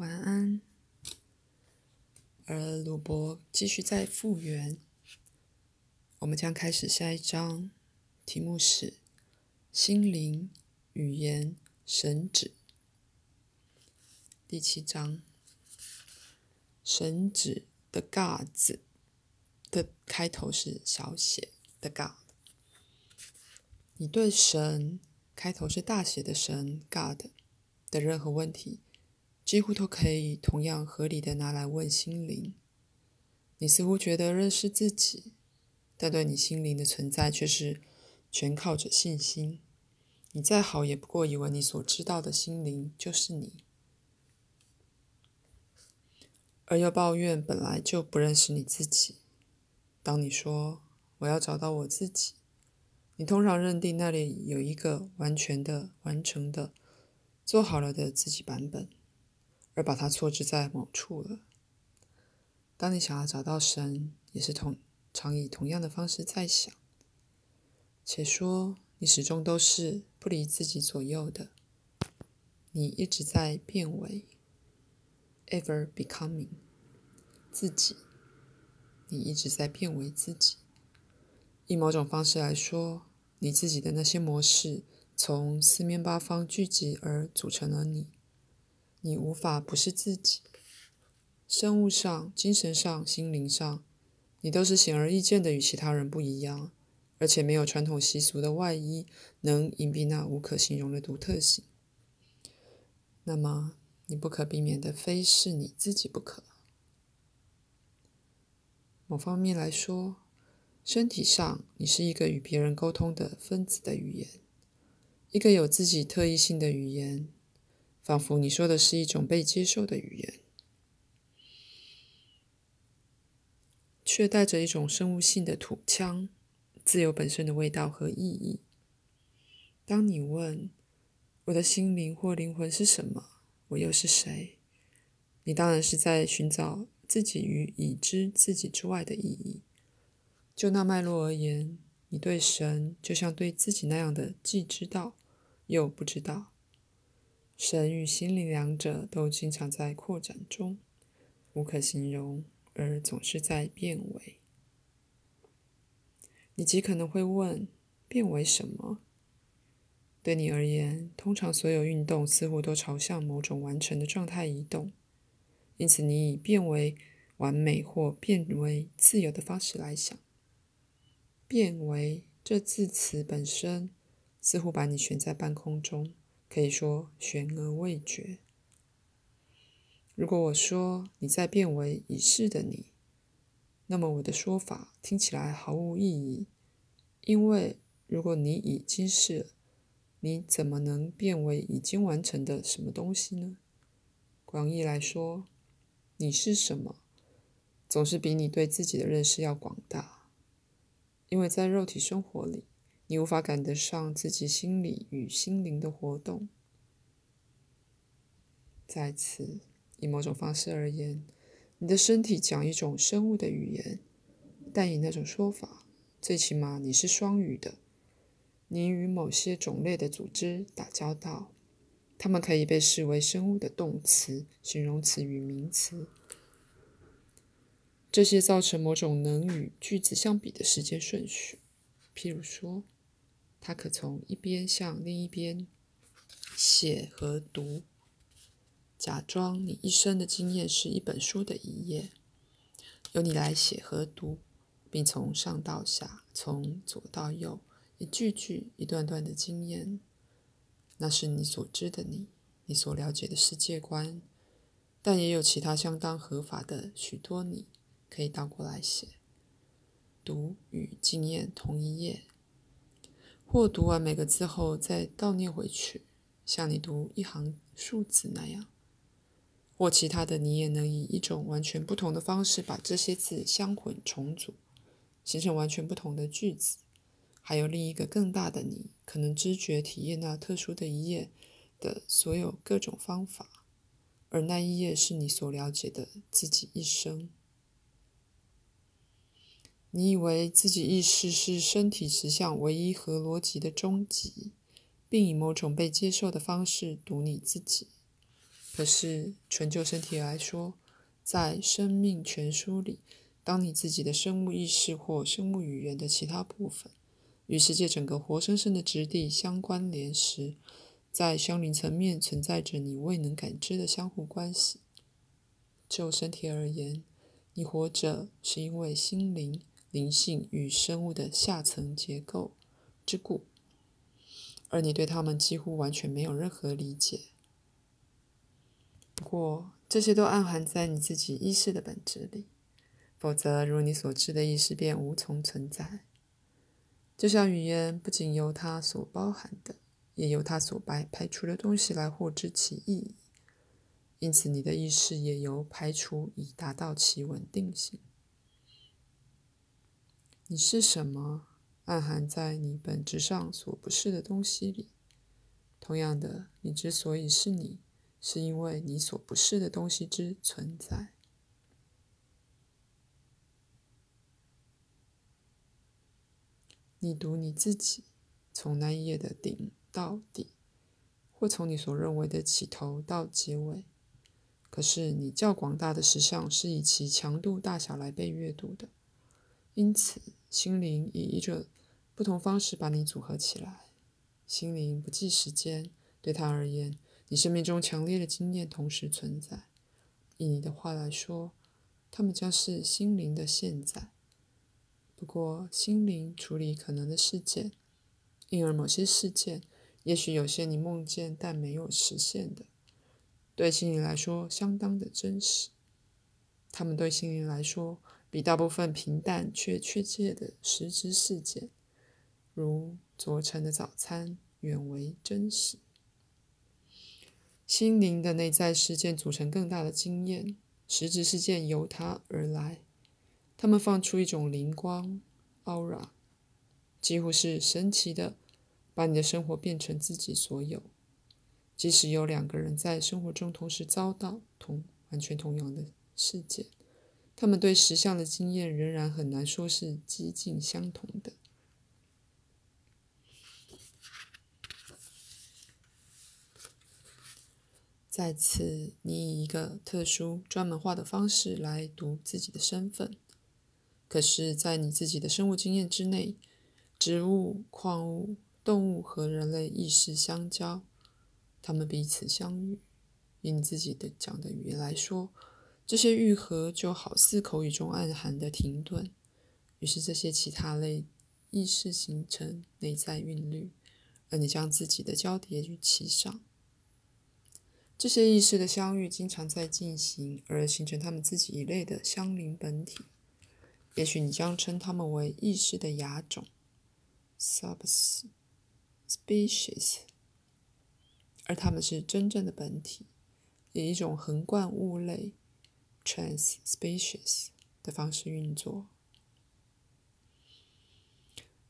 晚安。而鲁伯继续在复原。我们将开始下一章，题目是“心灵、语言、神旨”。第七章，神旨的 “God” 的开头是小写的 “God”。你对神开头是大写的“神 ”God 的任何问题。几乎都可以同样合理的拿来问心灵。你似乎觉得认识自己，但对你心灵的存在却是全靠着信心。你再好也不过以为你所知道的心灵就是你，而又抱怨本来就不认识你自己。当你说我要找到我自己，你通常认定那里有一个完全的、完成的、做好了的自己版本。而把它错置在某处了。当你想要找到神，也是同常以同样的方式在想。且说你始终都是不离自己左右的，你一直在变为，ever becoming，自己，你一直在变为自己。以某种方式来说，你自己的那些模式从四面八方聚集而组成了你。你无法不是自己，生物上、精神上、心灵上，你都是显而易见的与其他人不一样，而且没有传统习俗的外衣能隐蔽那无可形容的独特性。那么，你不可避免的非是你自己不可。某方面来说，身体上你是一个与别人沟通的分子的语言，一个有自己特异性的语言。仿佛你说的是一种被接受的语言，却带着一种生物性的土腔，自由本身的味道和意义。当你问我的心灵或灵魂是什么，我又是谁？你当然是在寻找自己与已知自己之外的意义。就那脉络而言，你对神就像对自己那样的，既知道又不知道。神与心灵两者都经常在扩展中，无可形容，而总是在变为。你极可能会问：变为什么？对你而言，通常所有运动似乎都朝向某种完成的状态移动，因此你以变为完美或变为自由的方式来想。变为这字词本身似乎把你悬在半空中。可以说悬而未决。如果我说你在变为已逝的你，那么我的说法听起来毫无意义，因为如果你已经是，你怎么能变为已经完成的什么东西呢？广义来说，你是什么，总是比你对自己的认识要广大，因为在肉体生活里。你无法赶得上自己心理与心灵的活动。在此，以某种方式而言，你的身体讲一种生物的语言，但以那种说法，最起码你是双语的。你与某些种类的组织打交道，它们可以被视为生物的动词、形容词与名词。这些造成某种能与句子相比的时间顺序，譬如说。它可从一边向另一边写和读，假装你一生的经验是一本书的一页，由你来写和读，并从上到下，从左到右，一句句、一段段的经验，那是你所知的你，你所了解的世界观。但也有其他相当合法的许多你，可以倒过来写，读与经验同一页。或读完每个字后再倒念回去，像你读一行数字那样；或其他的，你也能以一种完全不同的方式把这些字相混重组，形成完全不同的句子。还有另一个更大的你，可能知觉体验那特殊的一页的所有各种方法，而那一页是你所了解的自己一生。你以为自己意识是身体实相唯一和逻辑的终极，并以某种被接受的方式读你自己。可是，纯就身体来说，在《生命全书》里，当你自己的生物意识或生物语言的其他部分与世界整个活生生的质地相关联时，在相邻层面存在着你未能感知的相互关系。就身体而言，你活着是因为心灵、灵性与生物的下层结构之故，而你对他们几乎完全没有任何理解。不过，这些都暗含在你自己意识的本质里，否则，如你所知的意识便无从存在。就像语言不仅由它所包含的，也由它所排排除的东西来获知其意义，因此，你的意识也由排除以达到其稳定性。你是什么，暗含在你本质上所不是的东西里。同样的，你之所以是你。是因为你所不是的东西之存在。你读你自己，从那一页的顶到底，或从你所认为的起头到结尾。可是你较广大的实相是以其强度大小来被阅读的，因此心灵以一种不同方式把你组合起来。心灵不计时间，对他而言。你生命中强烈的经验同时存在，以你的话来说，它们将是心灵的现在。不过，心灵处理可能的事件，因而某些事件，也许有些你梦见但没有实现的，对心灵来说相当的真实。他们对心灵来说，比大部分平淡却确切的实质事件，如昨晨的早餐，远为真实。心灵的内在事件组成更大的经验，实质事件由它而来。它们放出一种灵光 （aura），几乎是神奇的，把你的生活变成自己所有。即使有两个人在生活中同时遭到同完全同样的事件，他们对实相的经验仍然很难说是几近相同的。在此，你以一个特殊、专门化的方式来读自己的身份。可是，在你自己的生物经验之内，植物、矿物、动物和人类意识相交，它们彼此相遇。以你自己的讲的语言来说，这些愈合就好似口语中暗含的停顿。于是，这些其他类意识形成内在韵律，而你将自己的交叠于其上。这些意识的相遇经常在进行，而形成他们自己一类的相邻本体。也许你将称它们为意识的亚种 （subspecies），而它们是真正的本体，以一种横贯物类 trans spacious 的方式运作。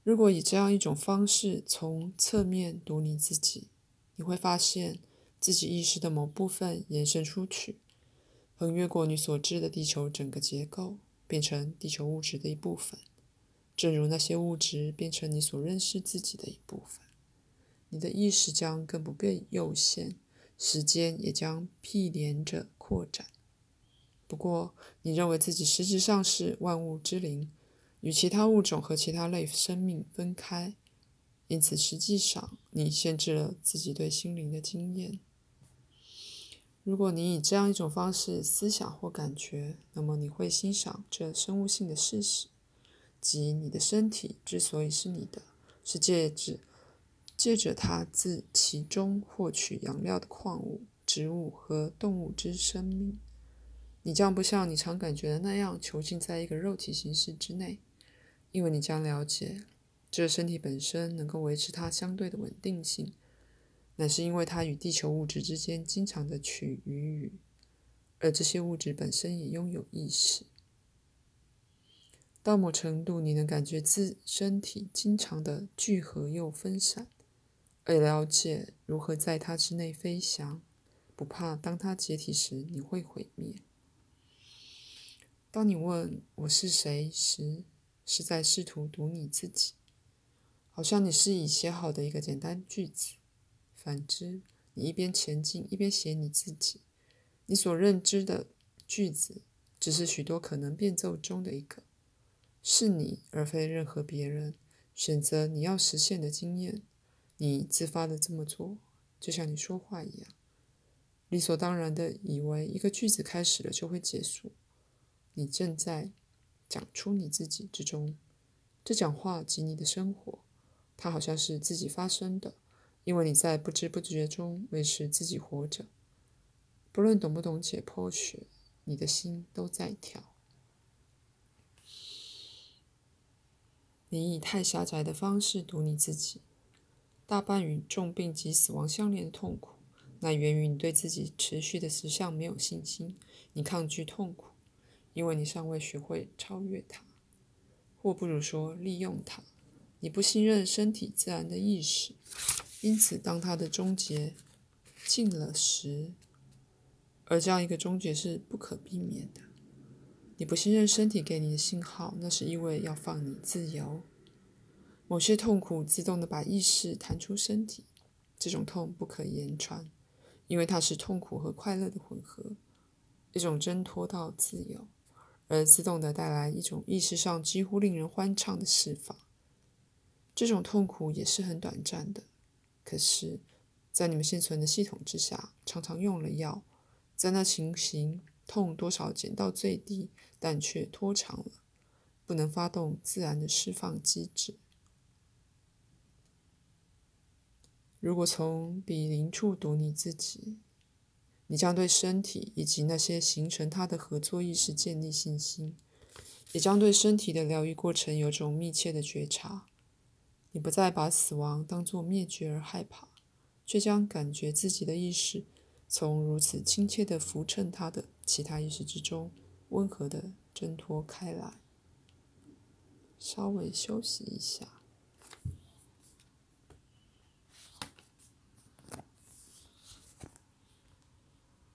如果以这样一种方式从侧面读你自己，你会发现。自己意识的某部分延伸出去，横越过你所知的地球整个结构，变成地球物质的一部分，正如那些物质变成你所认识自己的一部分。你的意识将更不被有限，时间也将毗连着扩展。不过，你认为自己实质上是万物之灵，与其他物种和其他类生命分开，因此实际上你限制了自己对心灵的经验。如果你以这样一种方式思想或感觉，那么你会欣赏这生物性的事实，即你的身体之所以是你的，是借着借着它自其中获取养料的矿物、植物和动物之生命。你将不像你常感觉的那样囚禁在一个肉体形式之内，因为你将了解，这身体本身能够维持它相对的稳定性。乃是因为它与地球物质之间经常的取与予，而这些物质本身也拥有意识。到某程度，你能感觉自身体经常的聚合又分散，而了解如何在它之内飞翔，不怕当它解体时你会毁灭。当你问我是谁时，是在试图读你自己，好像你是已写好的一个简单句子。反之，你一边前进，一边写你自己，你所认知的句子，只是许多可能变奏中的一个，是你而非任何别人选择你要实现的经验。你自发的这么做，就像你说话一样，理所当然的以为一个句子开始了就会结束。你正在讲出你自己之中，这讲话及你的生活，它好像是自己发生的，因为你在不知不觉中维持自己活着。不论懂不懂解剖学，你的心都在跳。你以太狭窄的方式读你自己。大半与重病及死亡相连的痛苦，那源于你对自己持续的实相没有信心。你抗拒痛苦，因为你尚未学会超越它，或不如说利用它。你不信任身体自然的意识，因此当它的终结近了时，而这样一个终结是不可避免的。你不信任身体给你的信号，那是因为要放你自由。某些痛苦自动的把意识弹出身体，这种痛不可言传，因为它是痛苦和快乐的混合，一种挣脱到自由，而自动的带来一种意识上几乎令人欢畅的释放。这种痛苦也是很短暂的，可是，在你们现存的系统之下，常常用了药，在那情形痛多少减到最低，但却拖长了，不能发动自然的释放机制。如果从比邻处读你自己，你将对身体以及那些形成它的合作意识建立信心，也将对身体的疗愈过程有种密切的觉察。你不再把死亡当作灭绝而害怕，却将感觉自己的意识从如此亲切的扶衬它的其他意识之中，温和的挣脱开来。稍微休息一下。